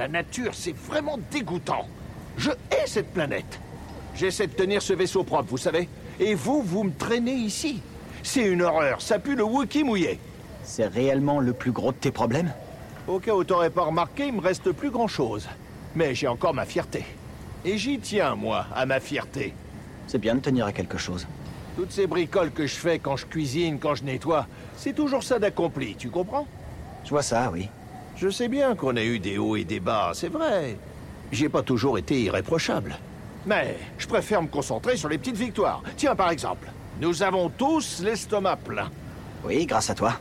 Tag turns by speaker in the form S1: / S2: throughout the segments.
S1: La nature, c'est vraiment dégoûtant. Je hais cette planète. J'essaie de tenir ce vaisseau propre, vous savez. Et vous, vous me traînez ici. C'est une horreur, ça pue le Wookie mouillé.
S2: C'est réellement le plus gros de tes problèmes?
S1: Au cas où t'aurais pas remarqué, il me reste plus grand-chose. Mais j'ai encore ma fierté. Et j'y tiens, moi, à ma fierté.
S2: C'est bien de tenir à quelque chose.
S1: Toutes ces bricoles que je fais quand je cuisine, quand je nettoie, c'est toujours ça d'accompli, tu comprends?
S2: Je vois ça, oui.
S1: Je sais bien qu'on a eu des hauts et des bas, c'est vrai. J'ai pas toujours été irréprochable. Mais je préfère me concentrer sur les petites victoires. Tiens, par exemple, nous avons tous l'estomac plein.
S2: Oui, grâce à toi.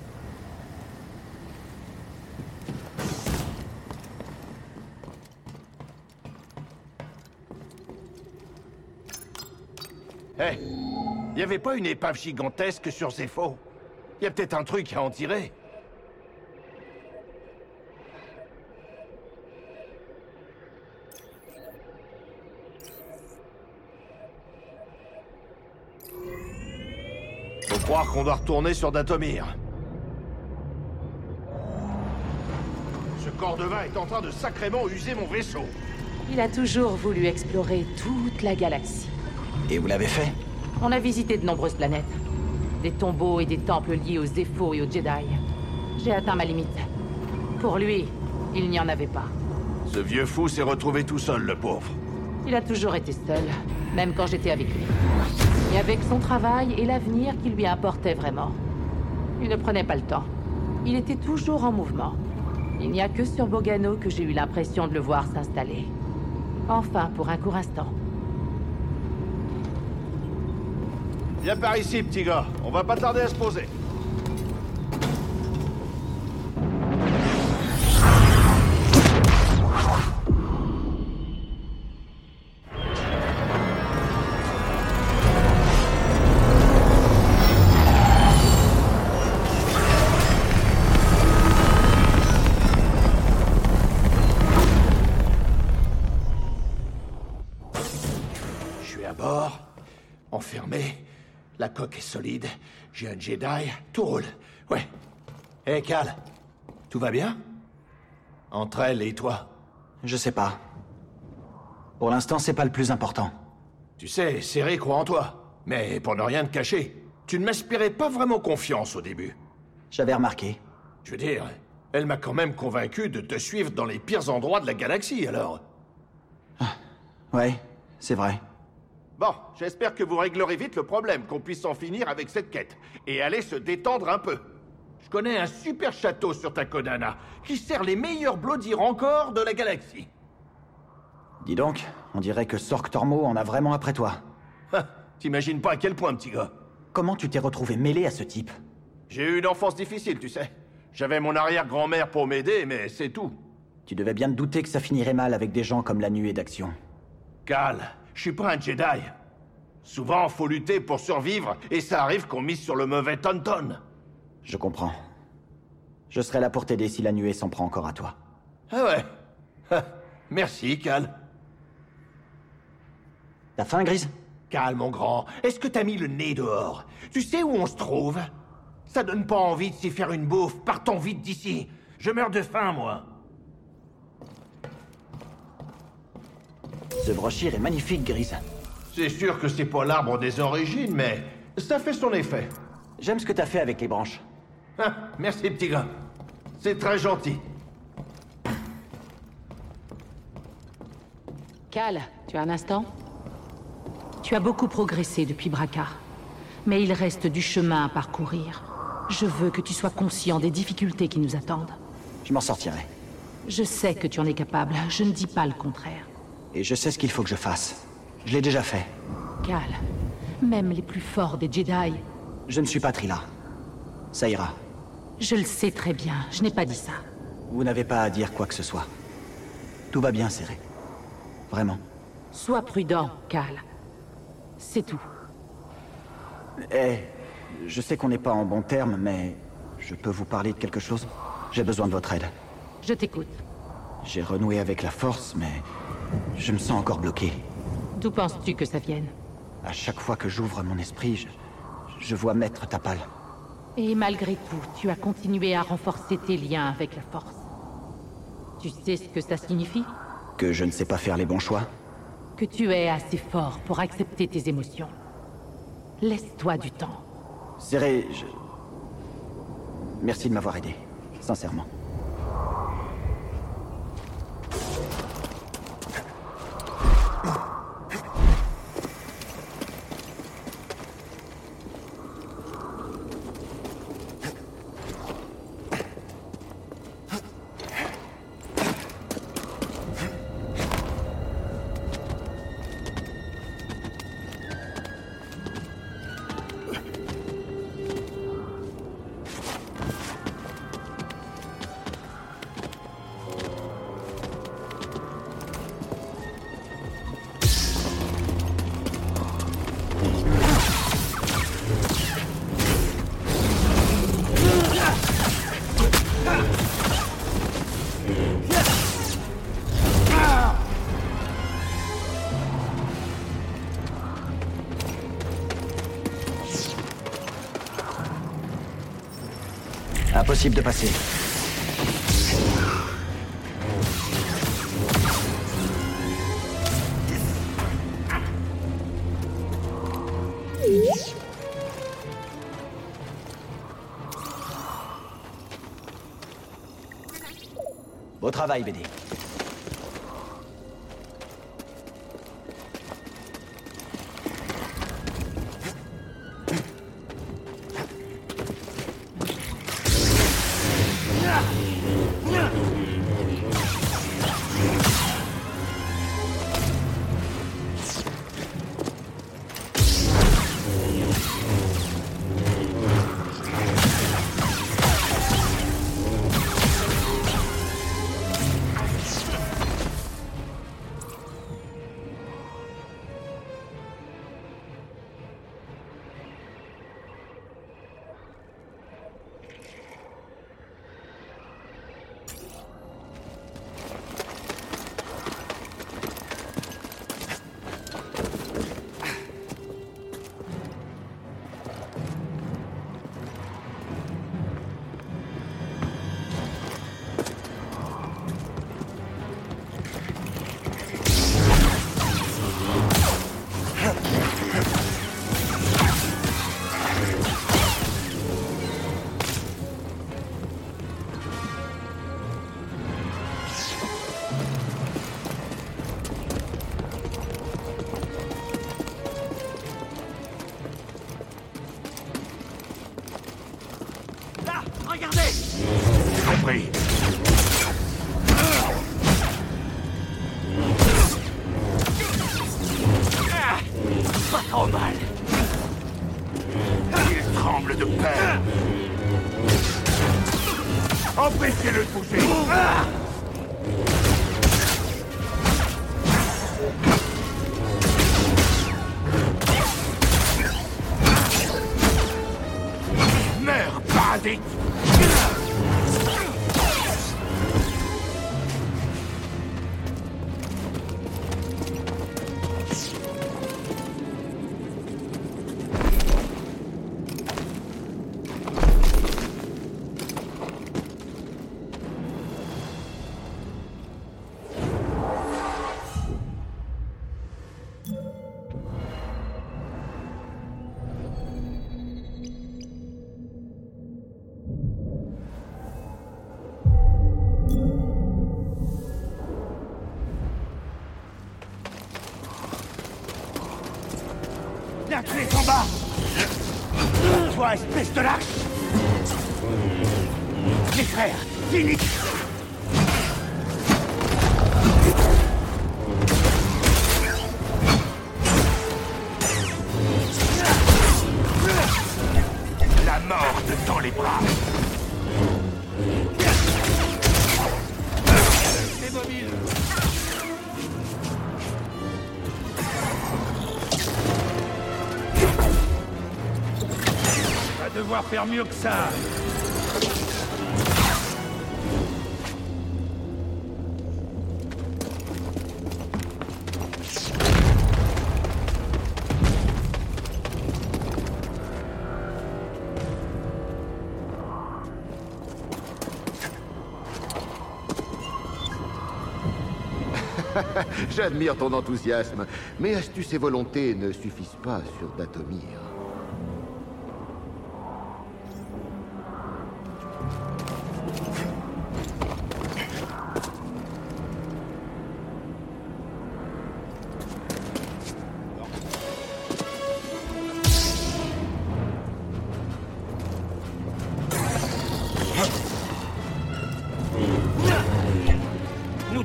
S1: Hé, y avait pas une épave gigantesque sur Zepho Y a peut-être un truc à en tirer. Croire qu'on doit retourner sur Datomir. Ce corps de vin est en train de sacrément user mon vaisseau.
S3: Il a toujours voulu explorer toute la galaxie.
S2: Et vous l'avez fait?
S3: On a visité de nombreuses planètes. Des tombeaux et des temples liés aux Zepho et aux Jedi. J'ai atteint ma limite. Pour lui, il n'y en avait pas.
S1: Ce vieux fou s'est retrouvé tout seul, le pauvre.
S3: Il a toujours été seul, même quand j'étais avec lui. Et avec son travail et l'avenir qui lui importait vraiment. Il ne prenait pas le temps. Il était toujours en mouvement. Il n'y a que sur Bogano que j'ai eu l'impression de le voir s'installer. Enfin, pour un court instant.
S1: Viens par ici, petit gars. On va pas tarder à se poser. J'ai un Jedi. Tout roule. Ouais. Hé, Cal. Tout va bien? Entre elle et toi.
S2: Je sais pas. Pour l'instant, c'est pas le plus important.
S1: Tu sais, Serré croit en toi. Mais pour ne rien te cacher, tu ne m'inspirais pas vraiment confiance au début.
S2: J'avais remarqué.
S1: Je veux dire, elle m'a quand même convaincu de te suivre dans les pires endroits de la galaxie, alors.
S2: Ouais, c'est vrai.
S1: Bon, j'espère que vous réglerez vite le problème, qu'on puisse en finir avec cette quête, et aller se détendre un peu. Je connais un super château sur Takodana, qui sert les meilleurs Bloody encore de la galaxie.
S2: Dis donc, on dirait que Sork Tormo en a vraiment après toi.
S1: T'imagines pas à quel point, petit gars.
S2: Comment tu t'es retrouvé mêlé à ce type?
S1: J'ai eu une enfance difficile, tu sais. J'avais mon arrière-grand-mère pour m'aider, mais c'est tout.
S2: Tu devais bien te douter que ça finirait mal avec des gens comme la nuée d'action.
S1: Cal, je suis pas un Jedi. Souvent, faut lutter pour survivre, et ça arrive qu'on mise sur le mauvais tonton.
S2: Je comprends. Je serai là pour t'aider si la nuée s'en prend encore à toi.
S1: Ah ouais. Merci, Cal.
S2: T'as faim, Grise?
S1: Cal, mon grand, est-ce que t'as mis le nez dehors? Tu sais où on se trouve? Ça donne pas envie de s'y faire une bouffe. Partons vite d'ici. Je meurs de faim, moi.
S2: Ce brochir est magnifique, Grise.
S1: C'est sûr que c'est pas l'arbre des origines, mais ça fait son effet.
S2: J'aime ce que t'as fait avec les branches.
S1: Ah, merci, petit gars. C'est très gentil.
S3: Cal, tu as un instant? Tu as beaucoup progressé depuis Braca. Mais il reste du chemin à parcourir. Je veux que tu sois conscient des difficultés qui nous attendent.
S2: Je m'en sortirai.
S3: Je sais que tu en es capable, je ne dis pas le contraire.
S2: Et je sais ce qu'il faut que je fasse. Je l'ai déjà fait.
S3: Cal, même les plus forts des Jedi,
S2: Je ne suis pas Trila. Ça ira.
S3: je le sais très bien, je n'ai pas dit ça.
S2: Vous n'avez pas à dire quoi que ce soit. Tout va bien, Serré. Vraiment.
S3: Sois prudent, Cal. C'est tout.
S2: Eh, je sais qu'on n'est pas en bon terme, mais je peux vous parler de quelque chose J'ai besoin de votre aide.
S3: Je t'écoute.
S2: J'ai renoué avec la force, mais je me sens encore bloqué.
S3: D'où penses-tu que ça vienne
S2: À chaque fois que j'ouvre mon esprit, je, je vois Maître Tapal.
S3: Et malgré tout, tu as continué à renforcer tes liens avec la Force. Tu sais ce que ça signifie
S2: Que je ne sais pas faire les bons choix
S3: Que tu es assez fort pour accepter tes émotions. Laisse-toi du temps.
S2: Serré, je... Merci de m'avoir aidé. Sincèrement. Impossible de passer. Beau travail, BD.
S4: Est en bas. Toi, espèce de lâche Les frères, finis faire mieux que ça
S5: J'admire ton enthousiasme, mais astuce et volonté ne suffisent pas sur Datomir.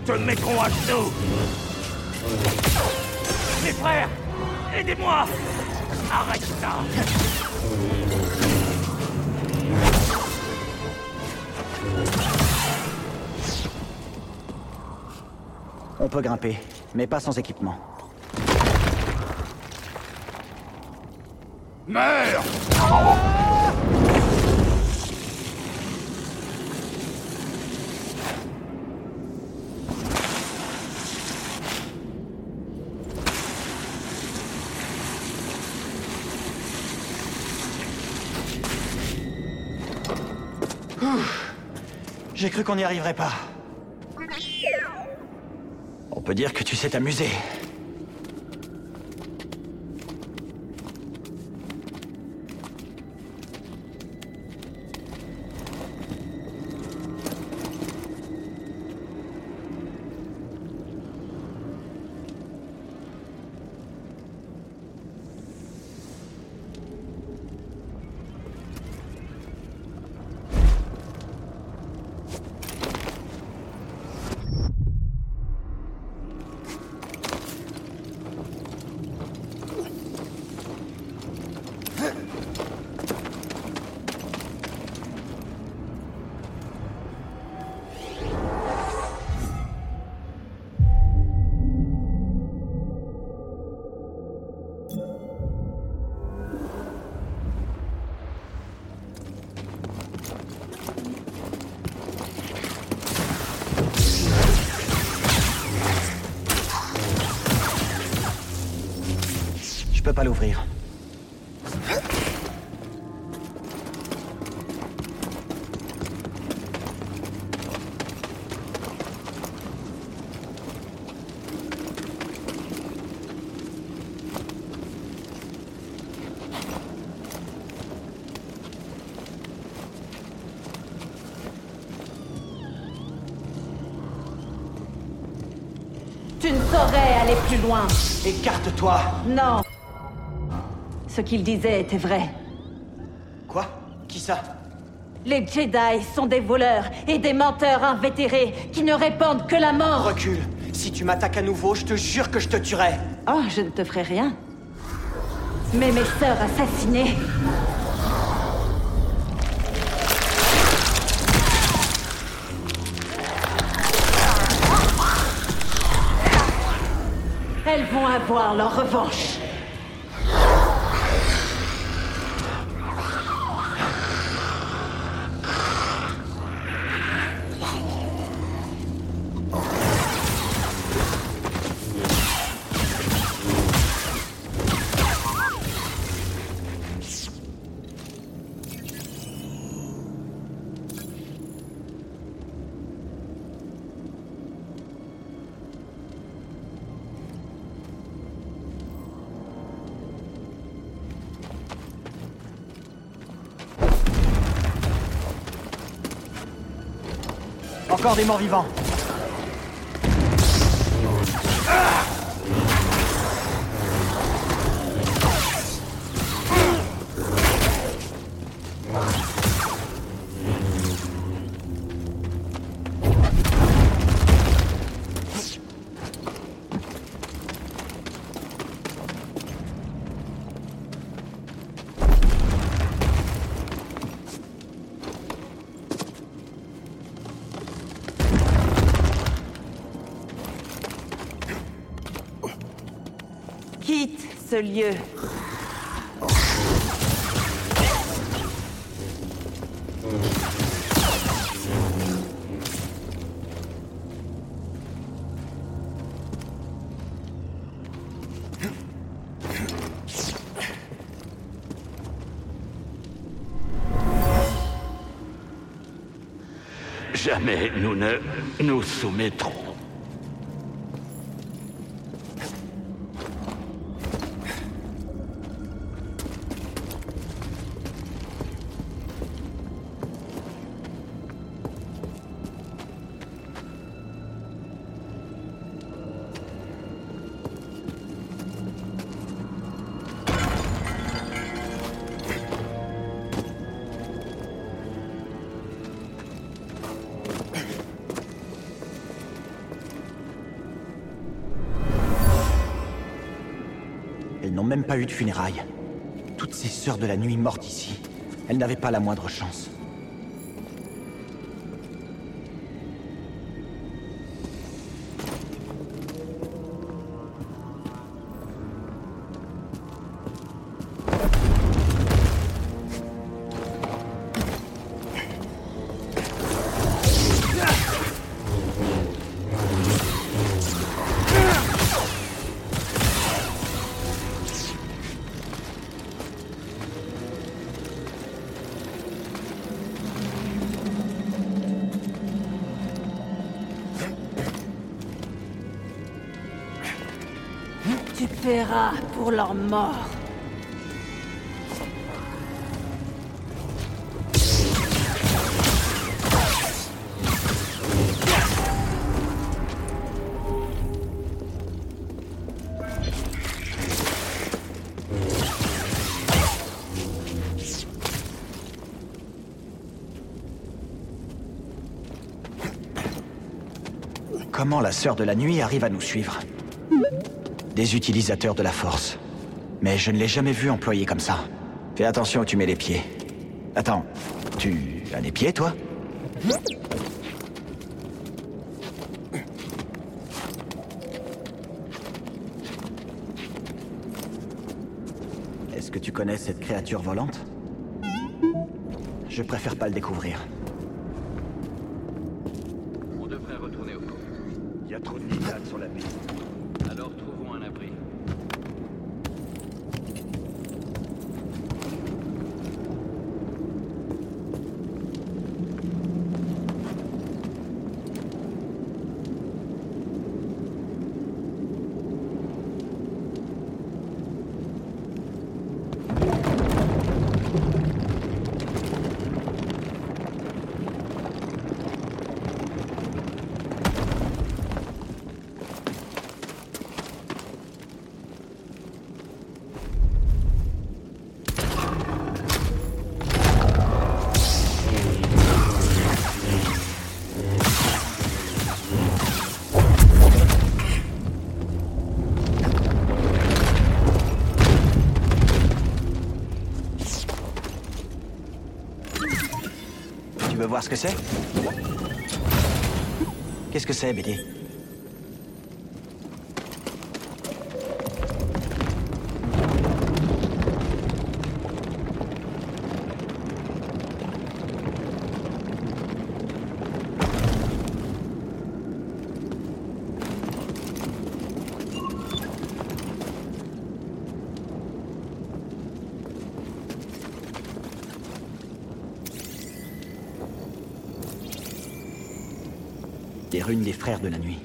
S4: Te mettrons à genoux. Mes frères Aidez-moi. Arrête ça.
S2: On peut grimper, mais pas sans équipement.
S5: Meurs
S2: J'ai cru qu'on n'y arriverait pas. On peut dire que tu sais t'amuser. Pas l'ouvrir.
S6: Tu ne saurais aller plus loin.
S2: Écarte-toi
S6: Non. Ce qu'il disait était vrai.
S2: Quoi? Qui ça?
S6: Les Jedi sont des voleurs et des menteurs invétérés qui ne répandent que la mort.
S2: Recule. Si tu m'attaques à nouveau, je te jure que je te tuerai.
S6: Oh, je ne te ferai rien. Mais mes sœurs assassinées. Elles vont avoir leur revanche.
S2: Des morts vivants.
S6: Lieu.
S4: Jamais nous ne nous soumettrons.
S2: Funérailles. Toutes ces sœurs de la nuit mortes ici, elles n'avaient pas la moindre chance. Comment la sœur de la nuit arrive à nous suivre Des utilisateurs de la force. Mais je ne l'ai jamais vu employé comme ça. Fais attention où tu mets les pieds. Attends, tu as les pieds, toi? Est-ce que tu connais cette créature volante? Je préfère pas le découvrir. Ce que c'est Qu'est-ce que c'est, BD Runes des frères de la nuit.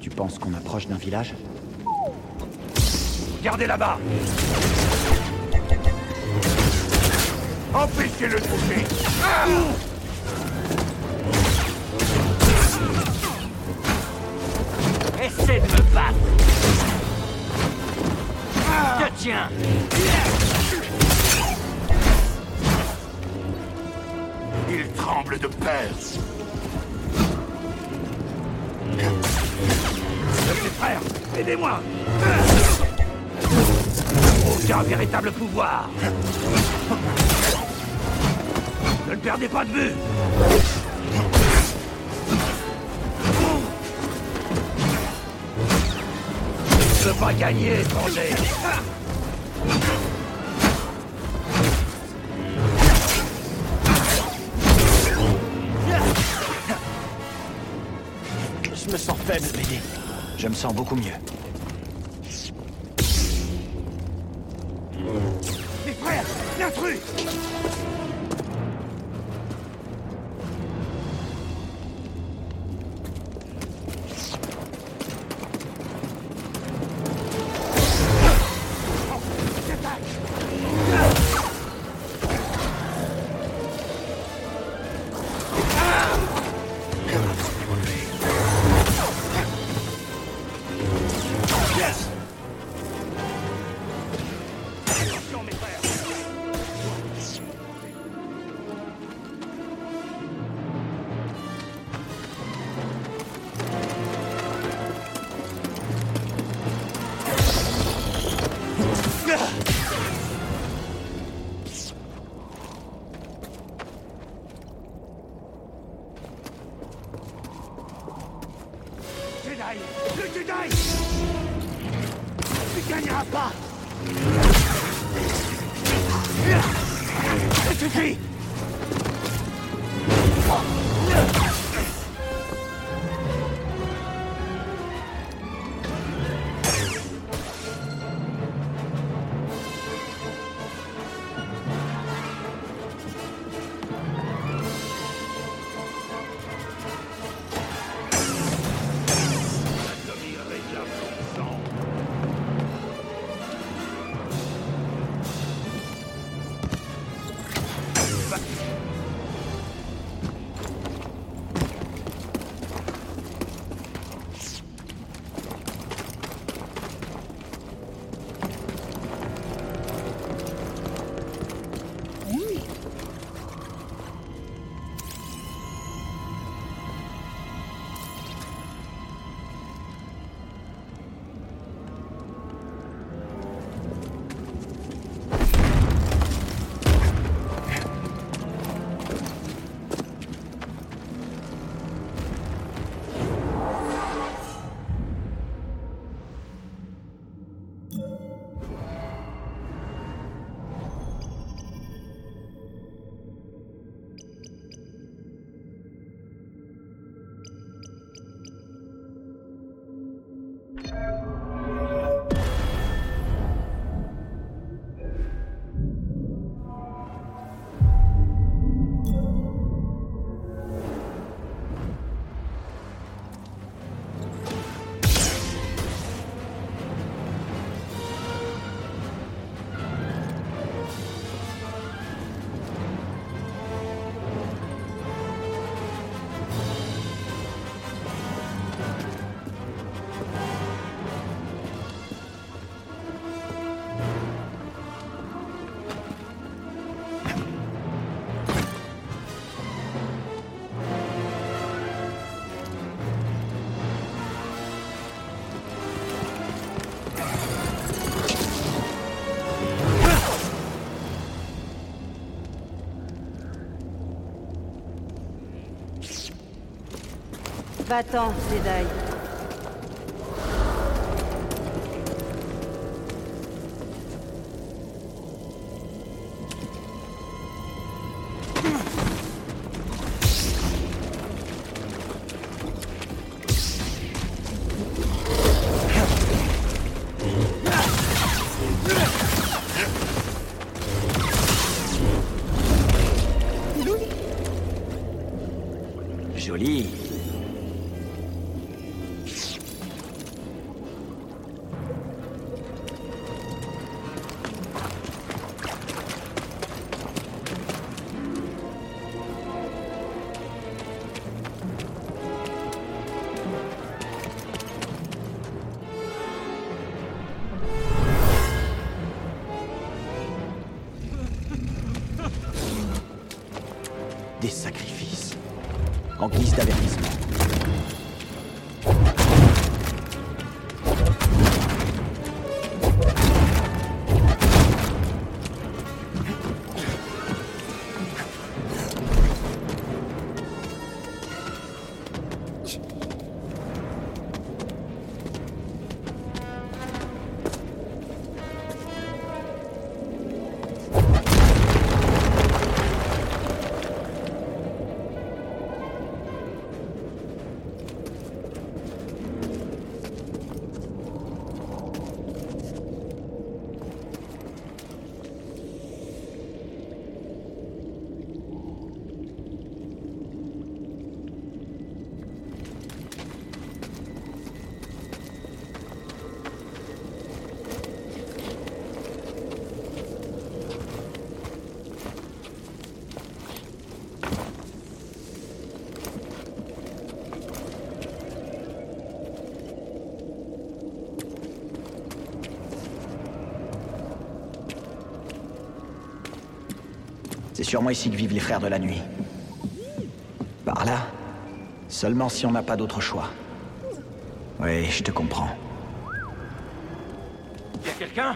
S2: Tu penses qu'on approche d'un village?
S4: Gardez là-bas. Empêchez-le de bouger. Ah Essaie de me battre. Je tiens. Il tremble de peur aidez-moi Aucun véritable pouvoir Ne le perdez pas de vue Je veux pas gagner, étranger
S2: Je me sens faible, BD. Je me sens beaucoup mieux.
S4: me! Ça
S7: Va-t'en, Jedi.
S2: C'est sûrement ici que vivent les frères de la nuit. Par là Seulement si on n'a pas d'autre choix. Oui, je te comprends.
S4: Y'a quelqu'un?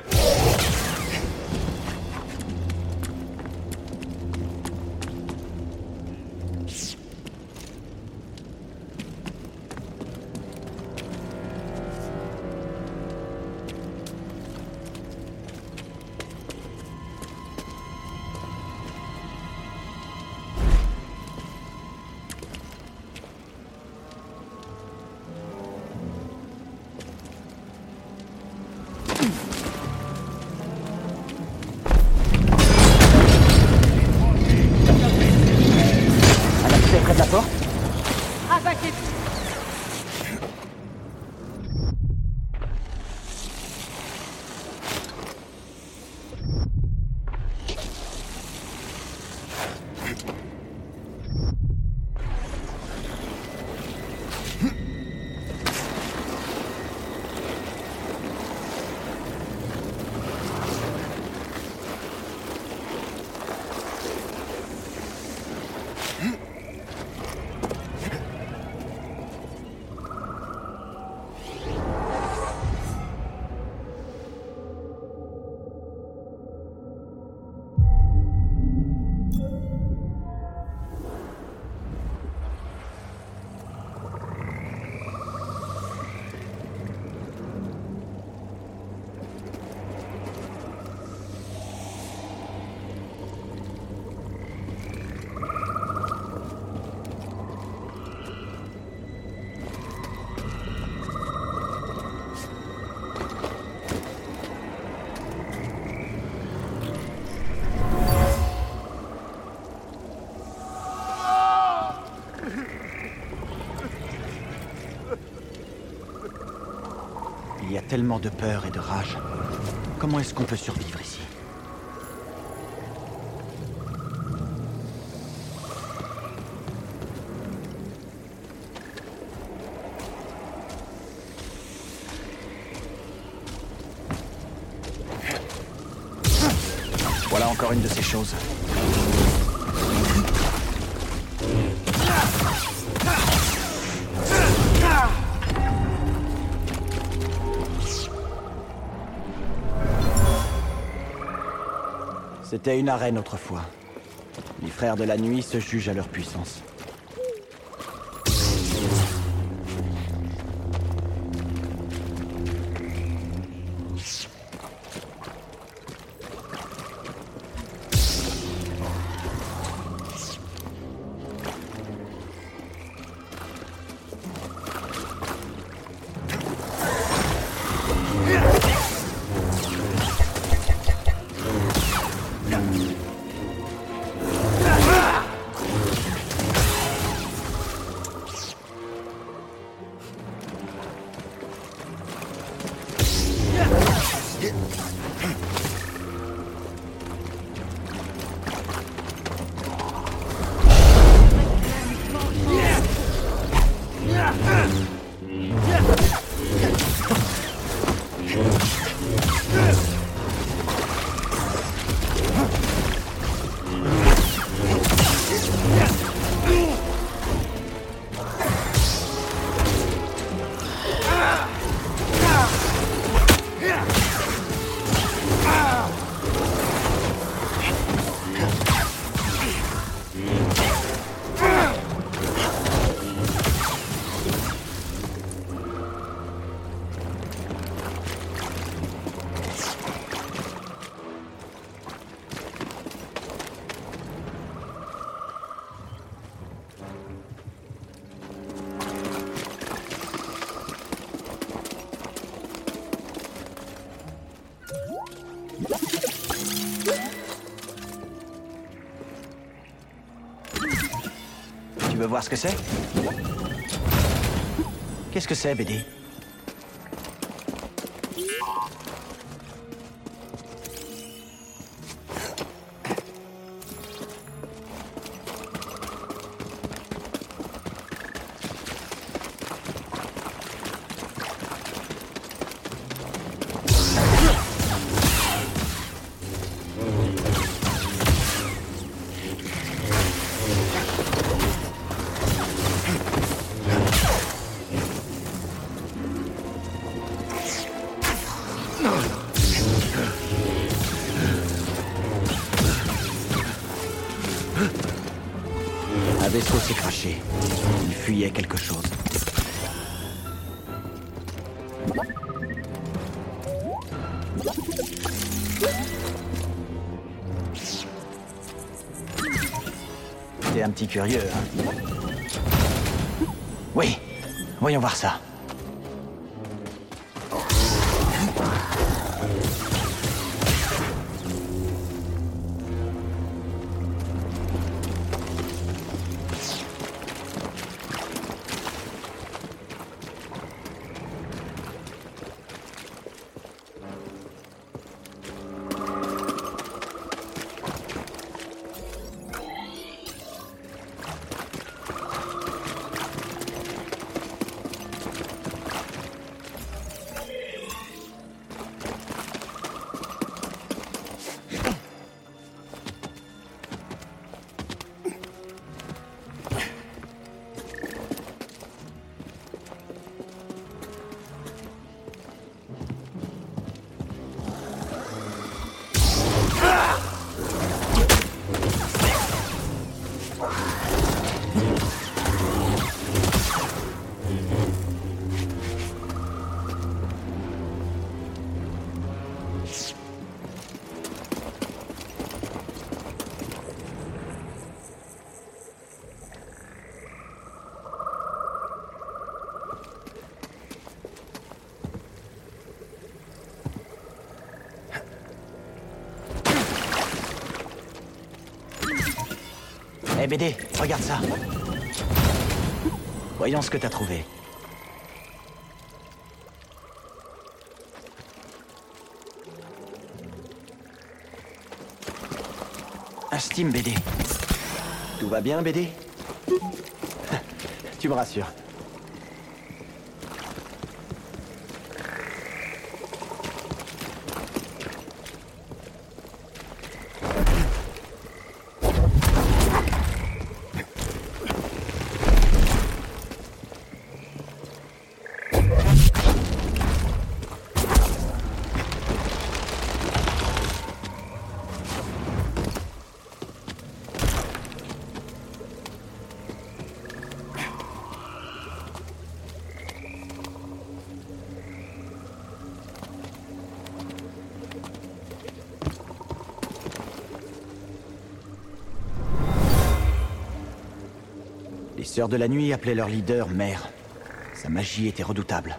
S2: Tellement de peur et de rage. Comment est-ce qu'on peut survivre? C'était une arène autrefois. Les frères de la nuit se jugent à leur puissance. Tu veux voir ce que c'est? Qu'est-ce que c'est, BD curieux, hein Oui, voyons voir ça. Eh BD, regarde ça. Voyons ce que t'as trouvé. Un Steam BD. Tout va bien, BD Tu me rassures. Sœurs de la Nuit appelaient leur leader Mère. Sa magie était redoutable.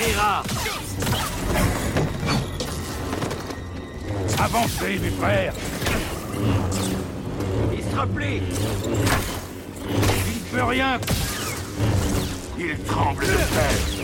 S4: Périra
S8: Avancez, mes frères.
S4: Il se replie.
S8: Il ne peut rien. Il tremble de peur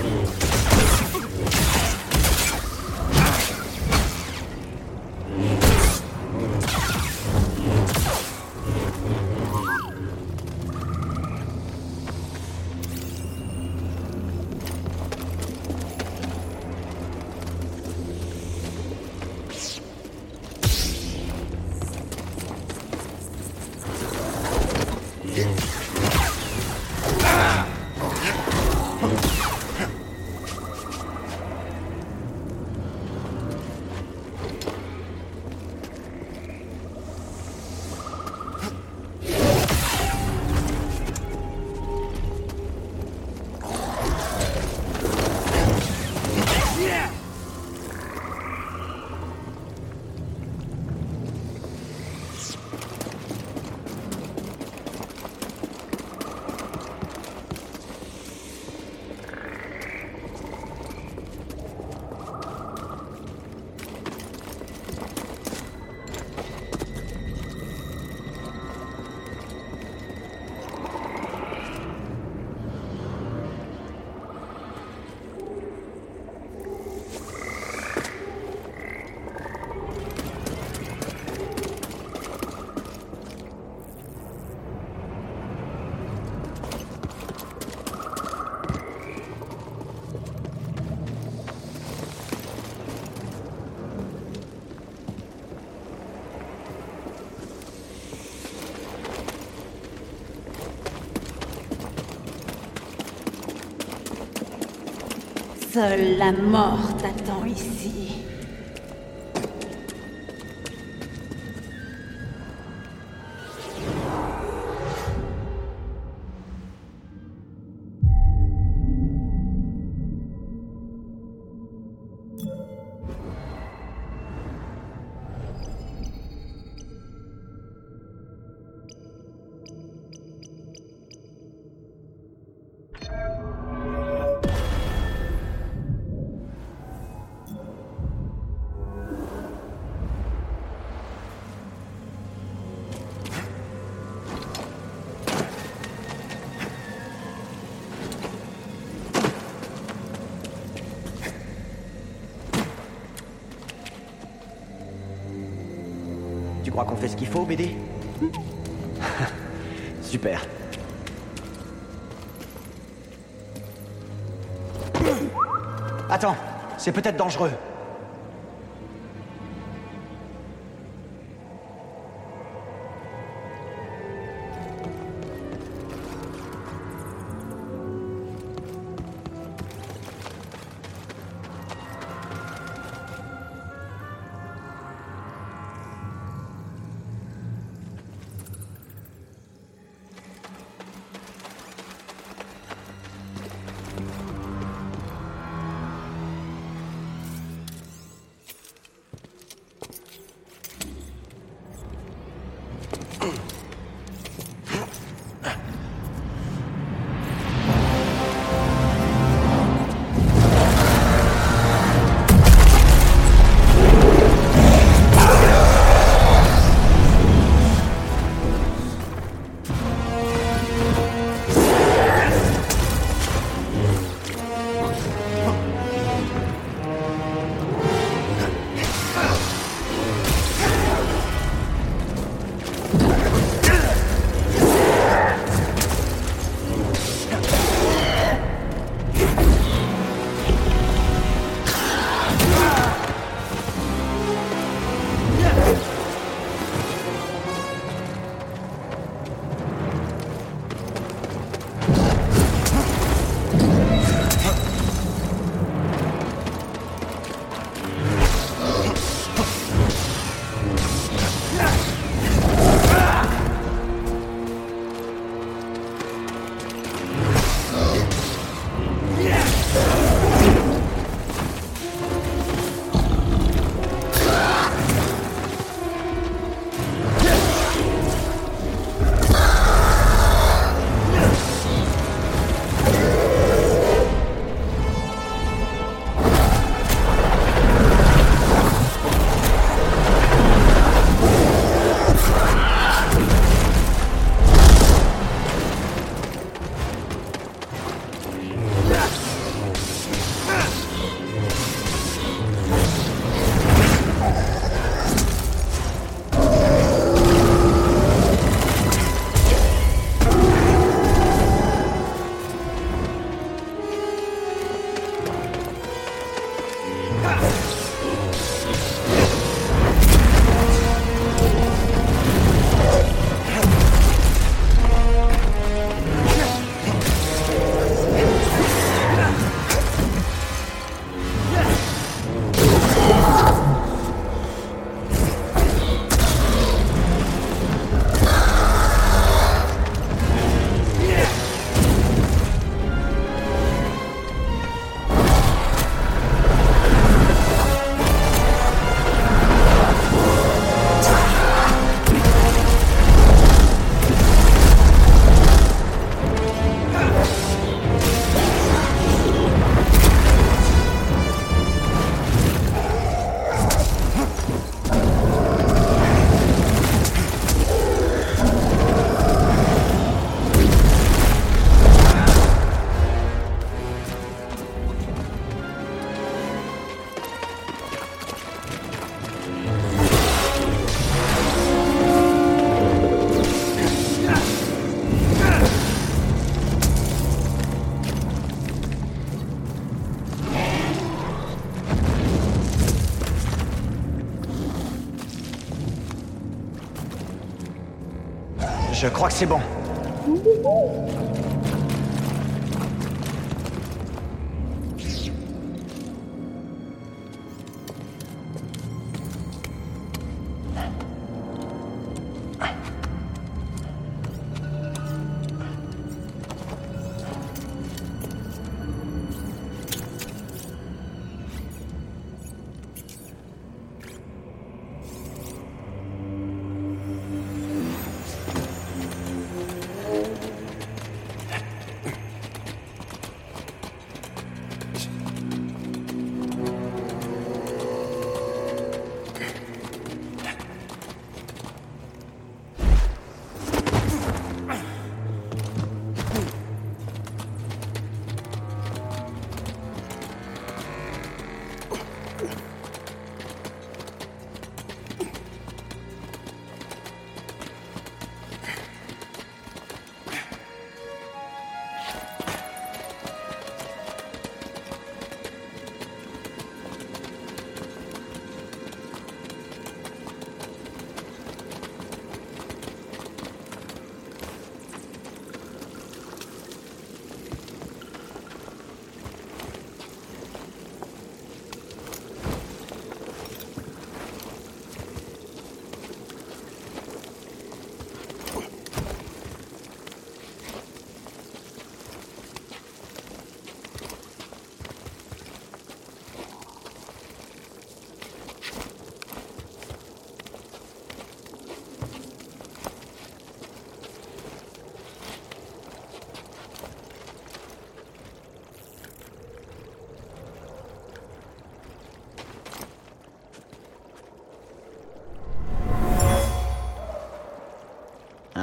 S7: Seule la mort t'attend ici.
S2: BD Super. Attends, c'est peut-être dangereux. Je crois que c'est bon.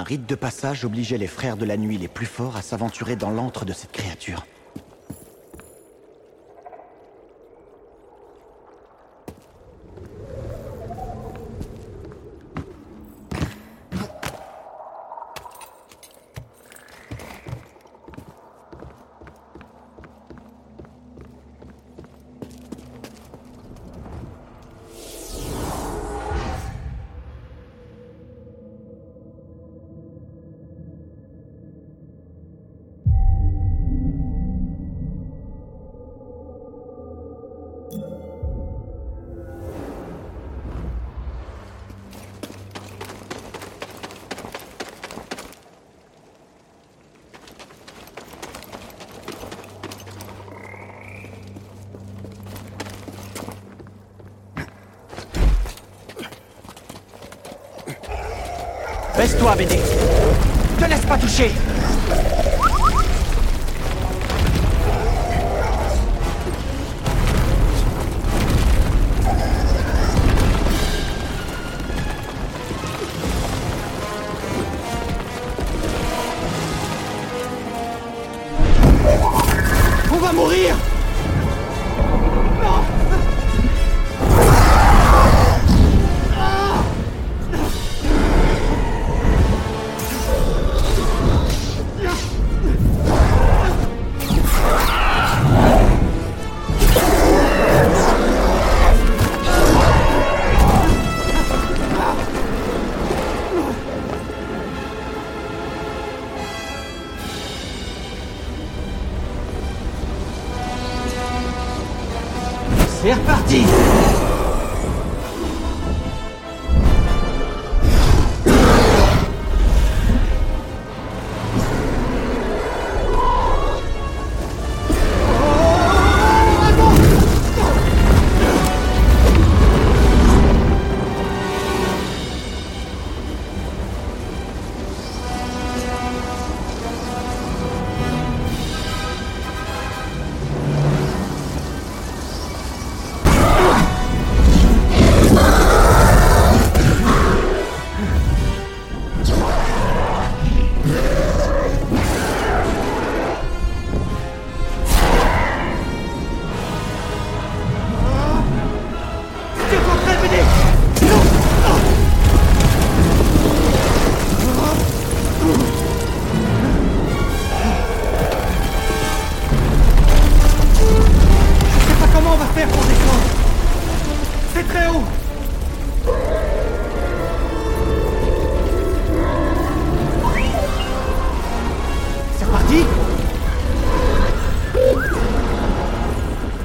S2: Un rite de passage obligeait les frères de la nuit les plus forts à s'aventurer dans l'antre de cette créature. Baisse-toi, BD. Te laisse pas toucher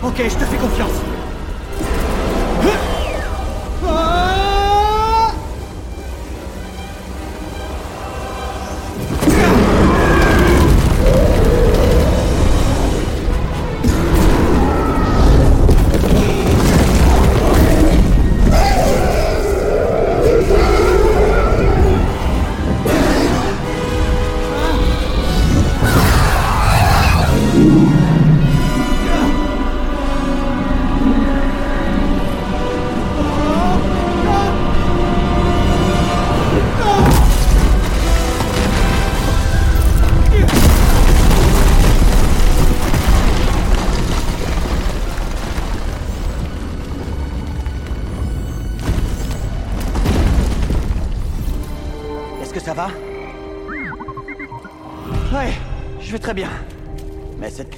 S2: Ok, je te fais confiance.